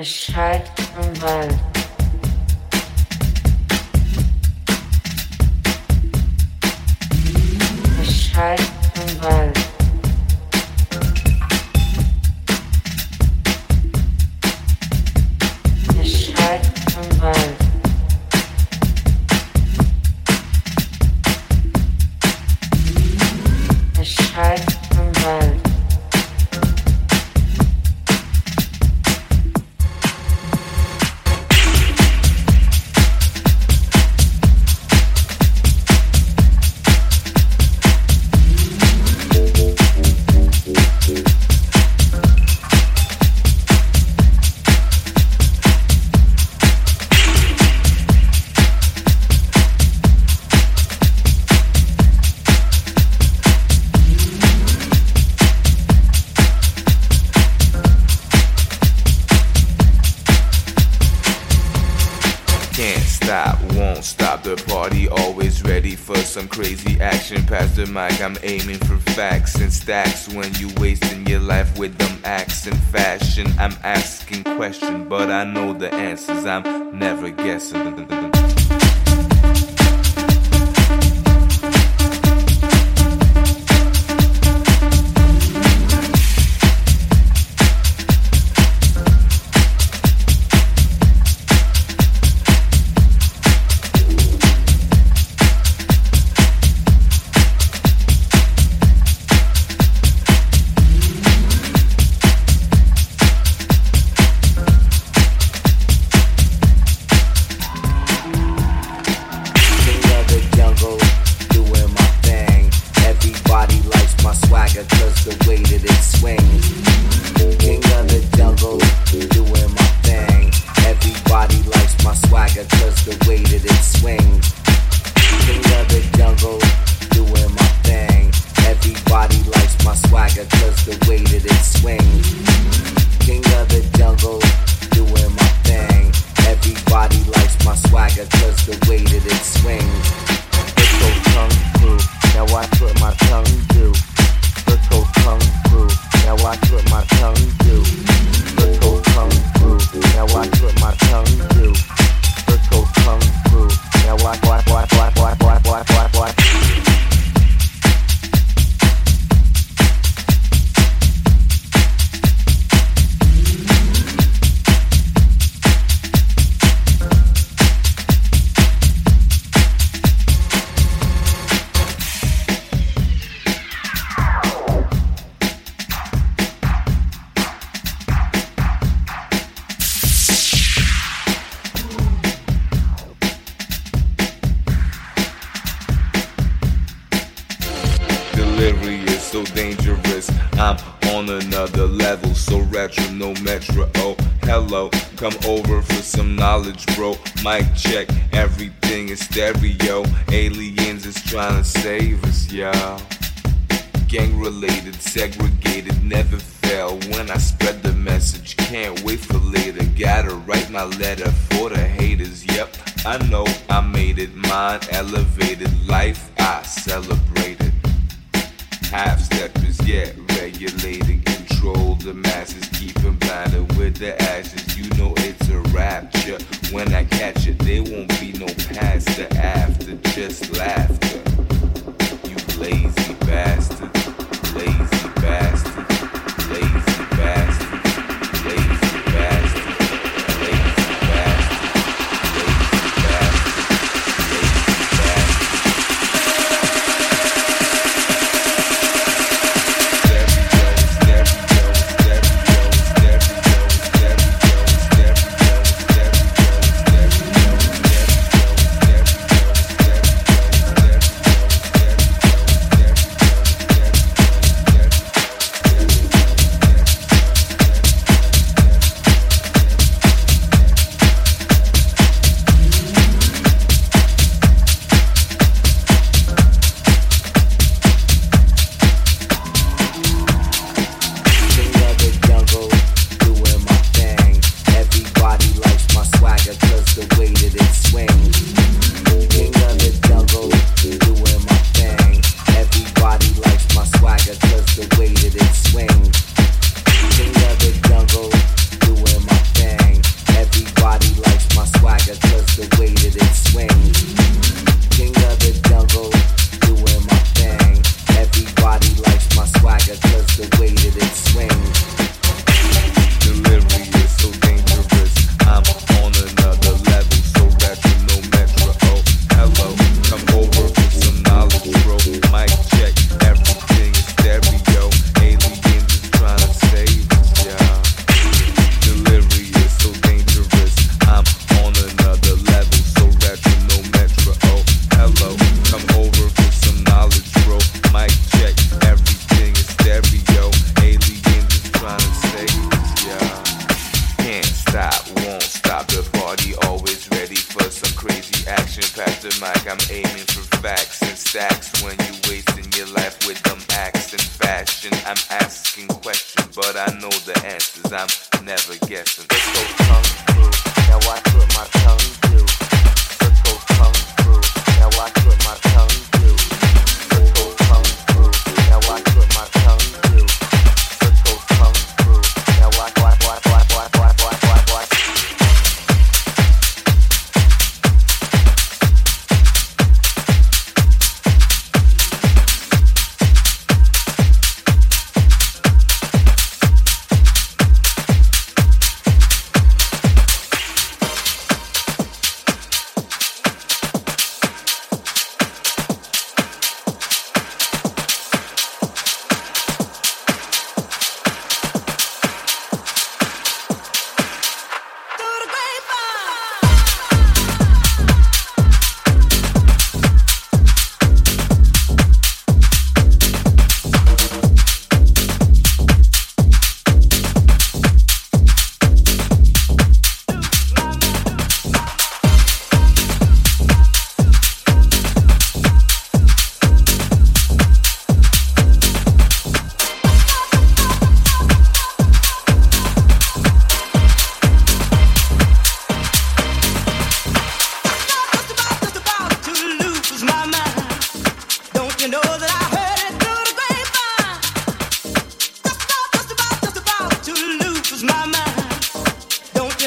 Es schallt im Wald. I'm aiming for facts and stacks when you wasting your life with them acts and fashion. I'm asking questions, but I know the answers. I'm never guessing. you know it's a rapture. When I catch it, there won't be no past after, just laughter. You lazy bastard, lazy.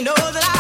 know that I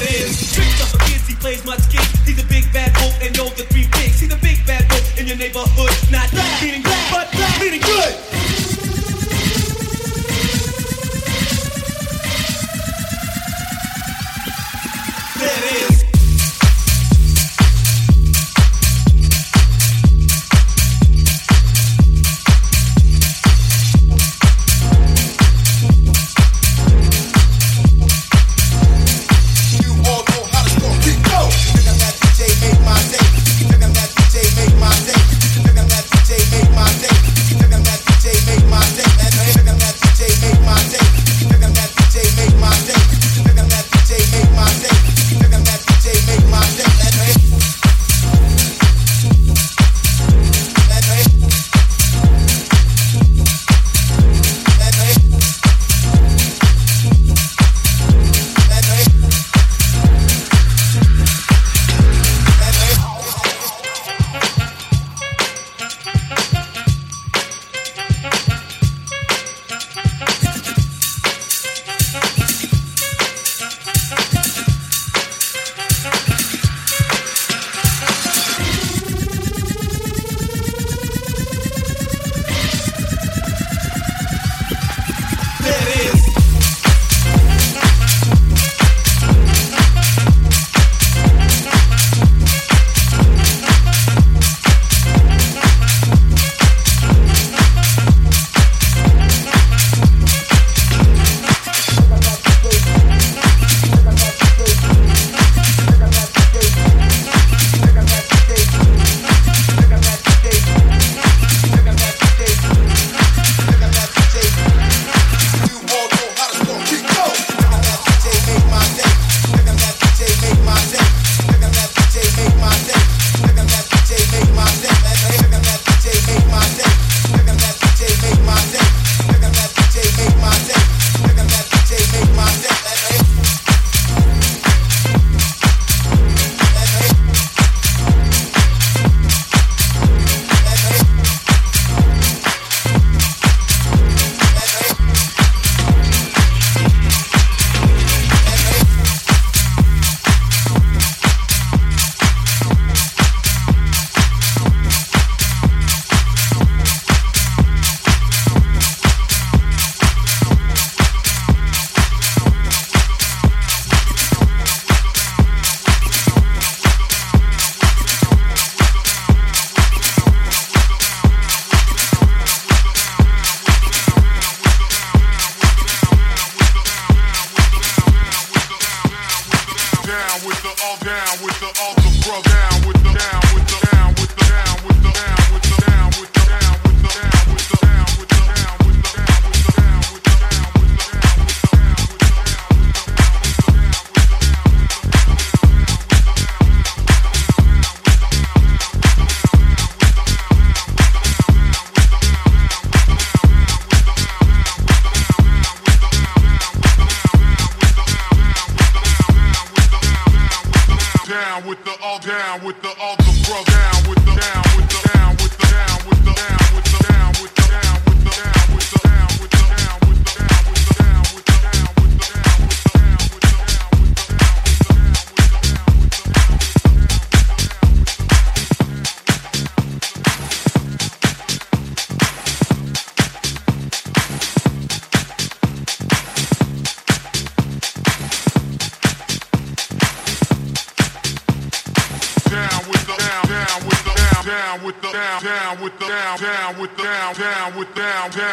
that is. Tricks up kids, he plays much kids. He's a big bad wolf and knows the three pigs. He's a big bad wolf in your neighborhood. Not that, meaning good, but that, meaning good. That is.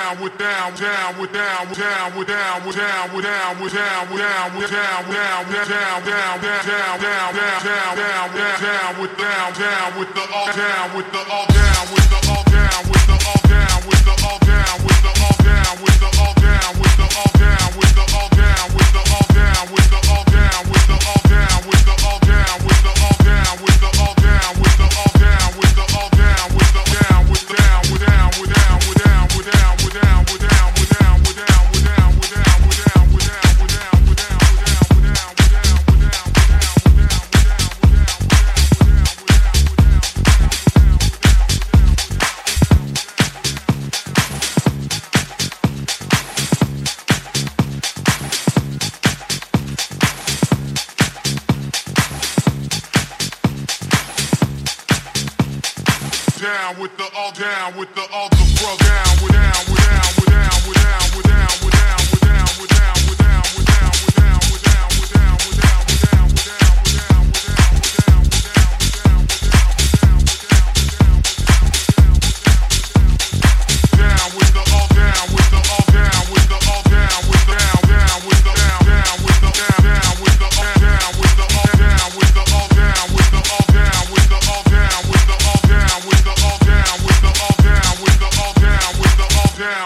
down with down down with down with down with down with down with down with down with down with down down down down down down down down down down down down with down down with the all down with the all down with the all down with the all down with the all down with the all down with the all down with the all down with the all down with the all down with the all down with the all down with the all down with the all down with the all down with the all down with down with the other brother.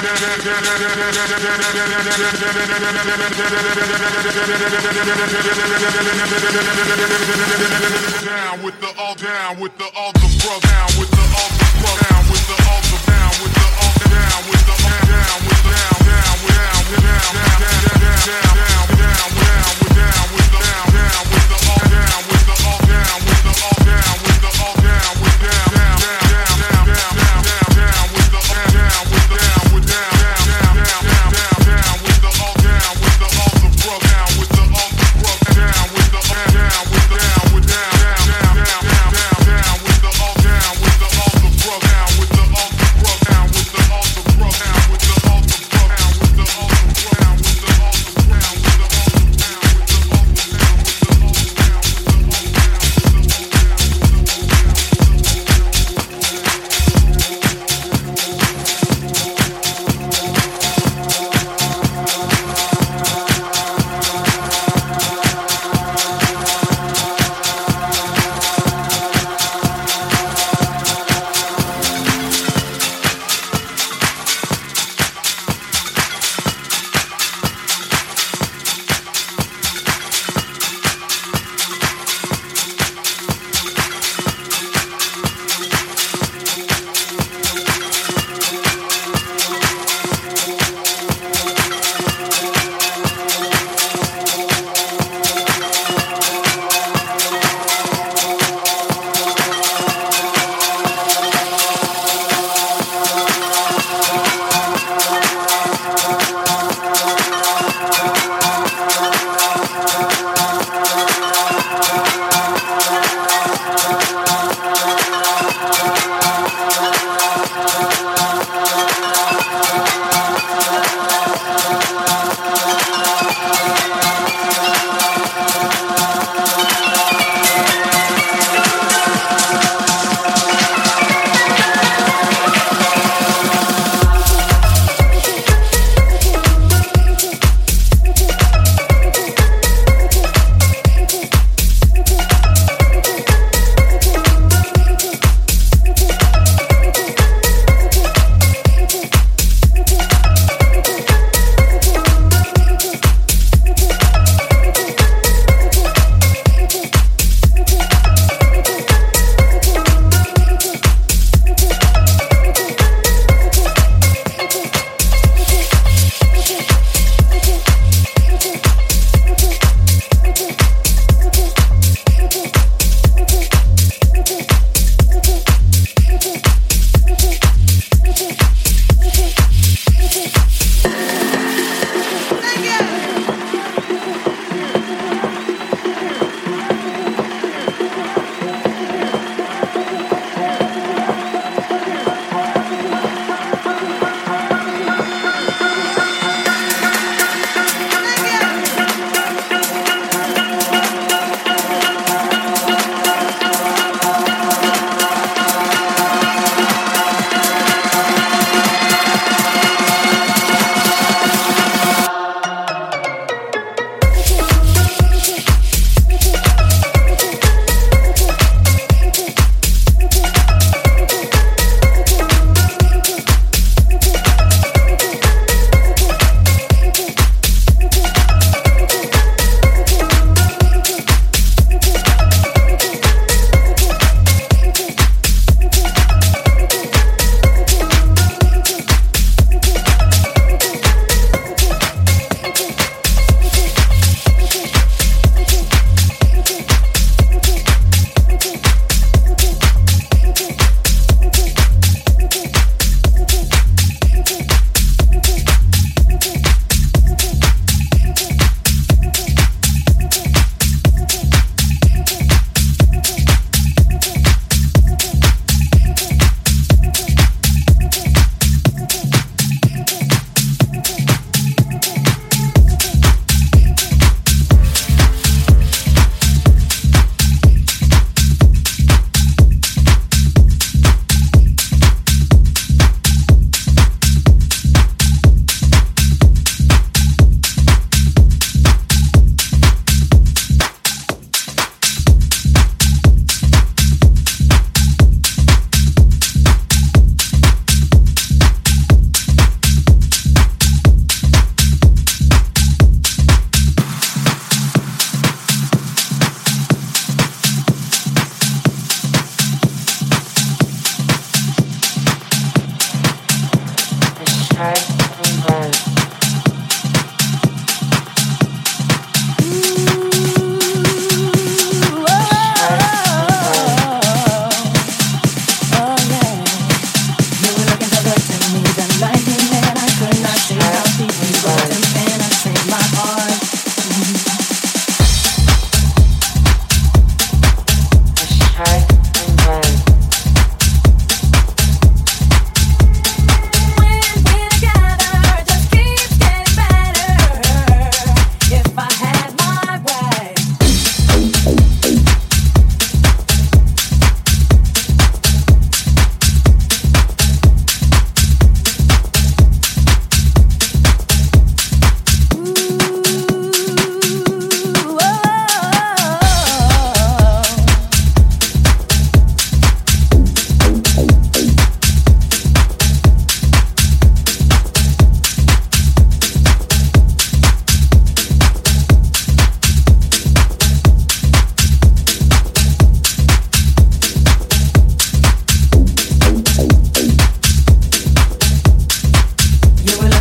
Down with the all down with the all the bro down with the all the bro down with the all the down with the all down with the all down with the down down down down down down down down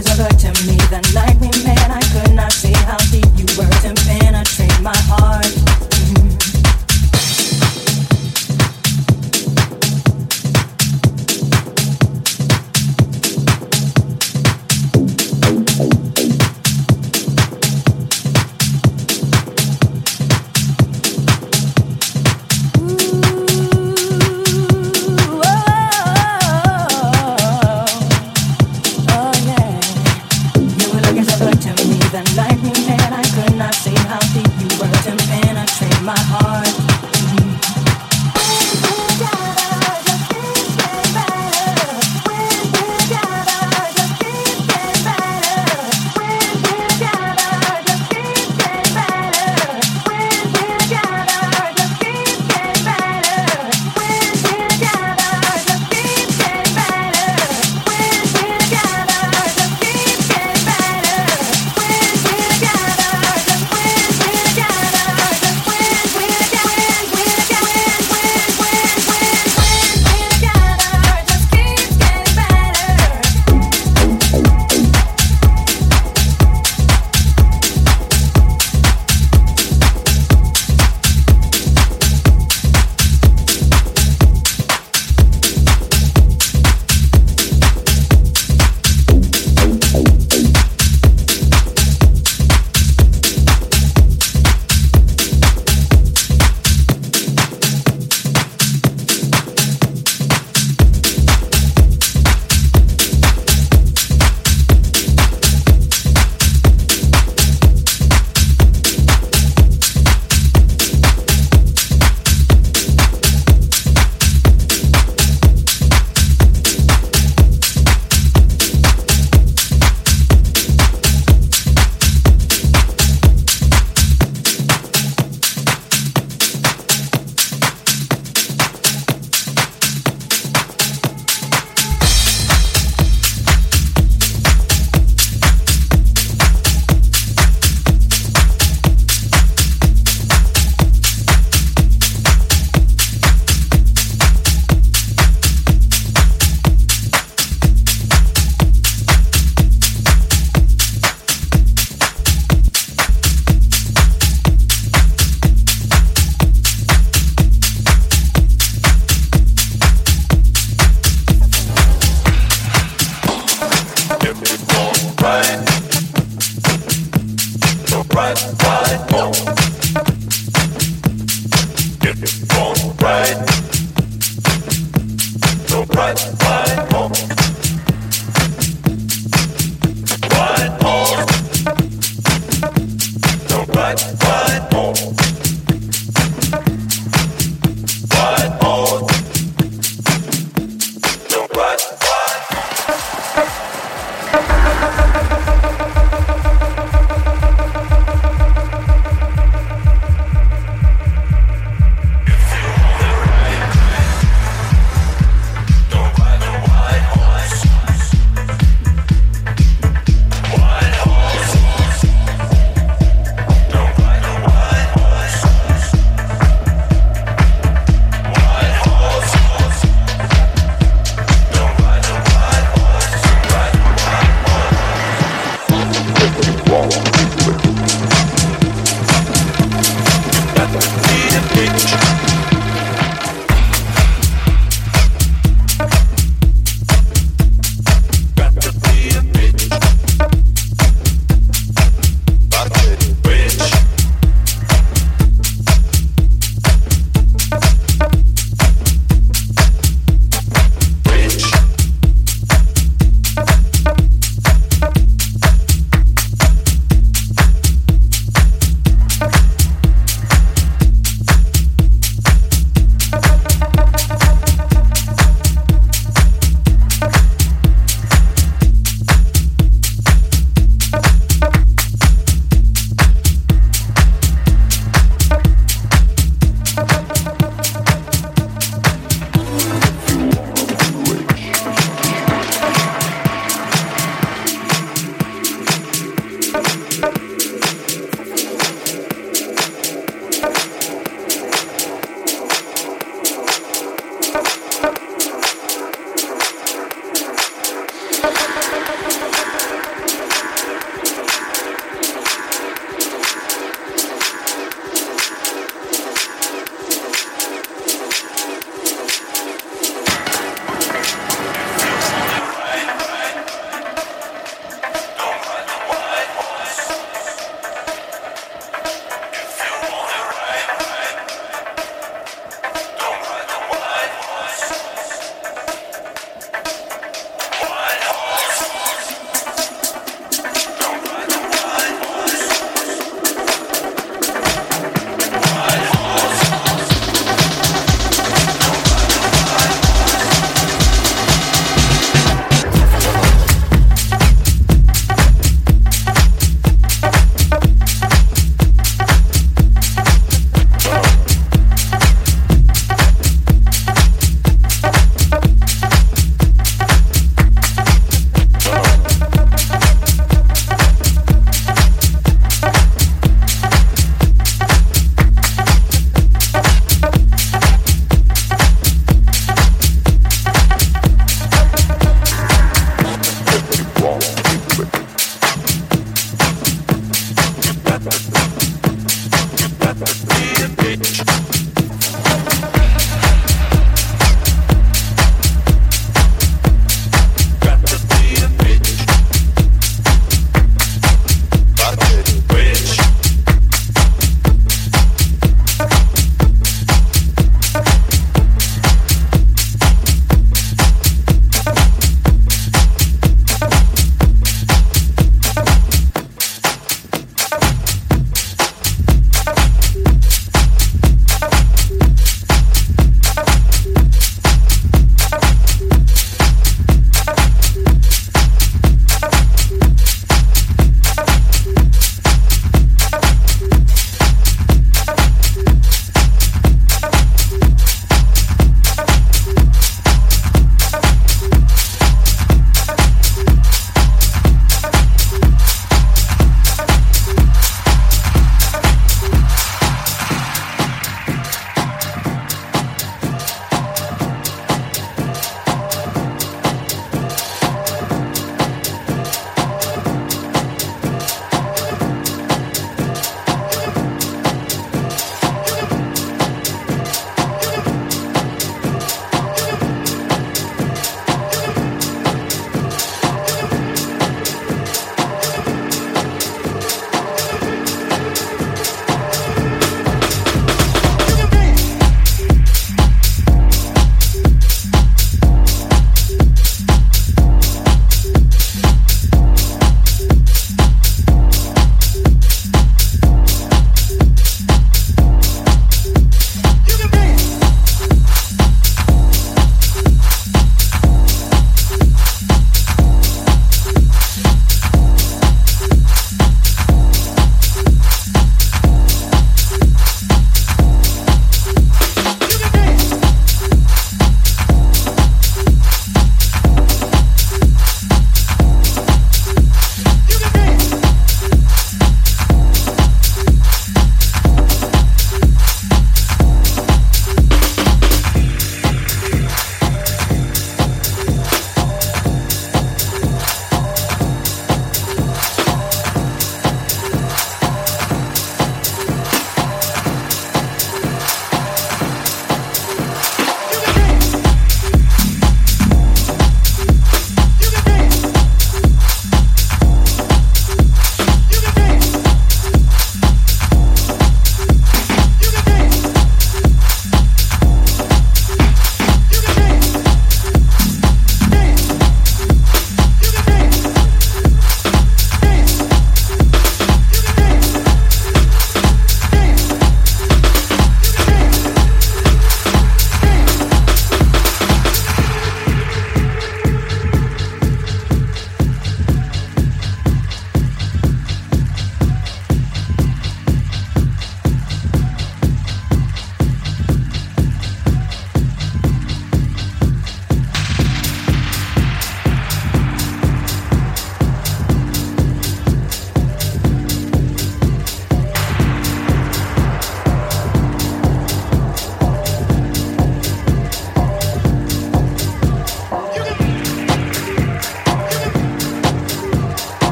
is other to me than like.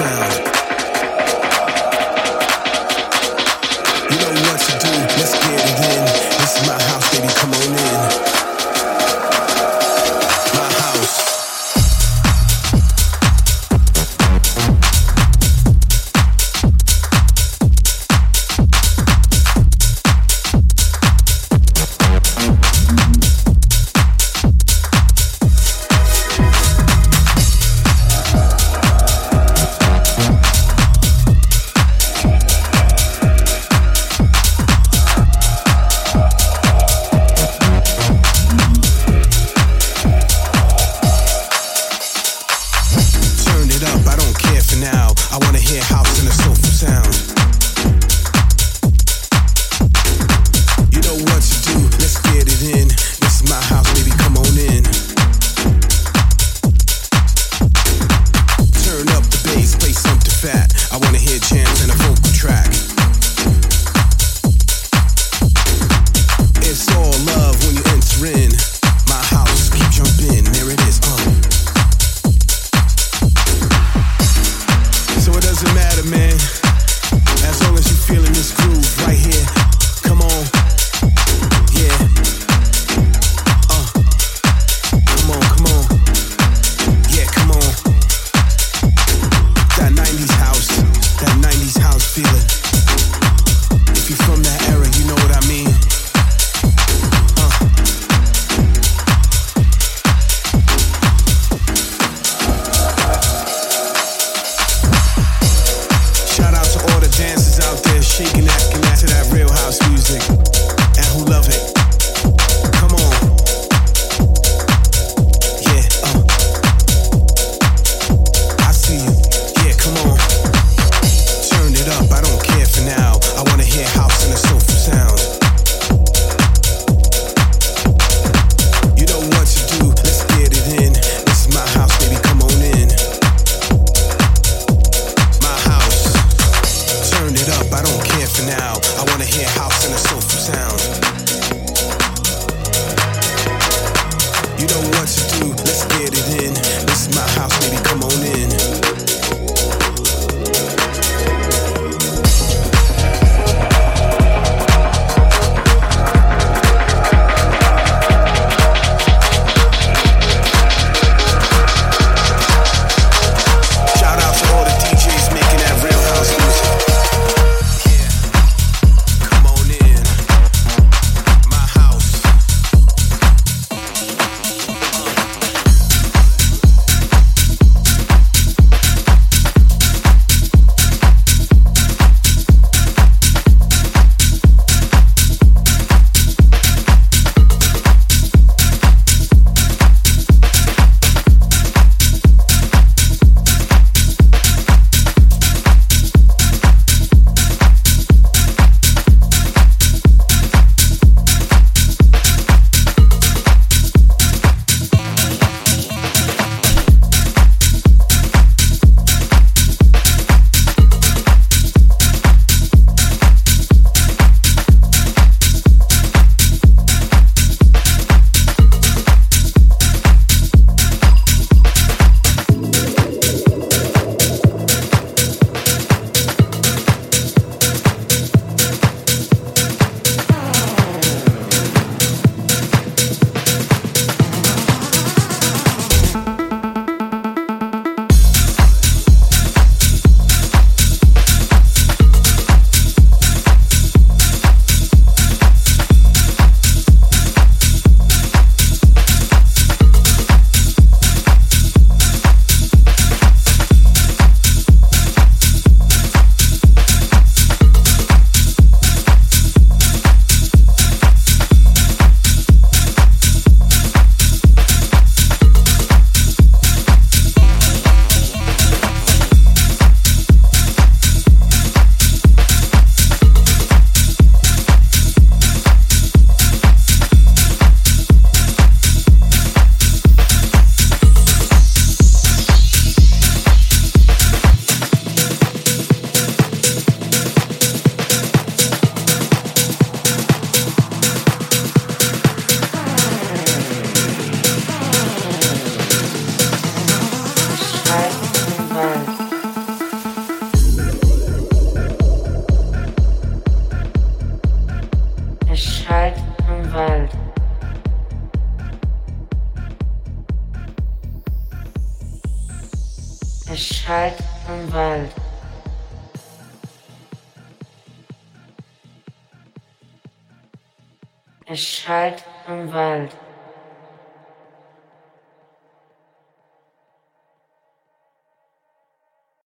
Sound.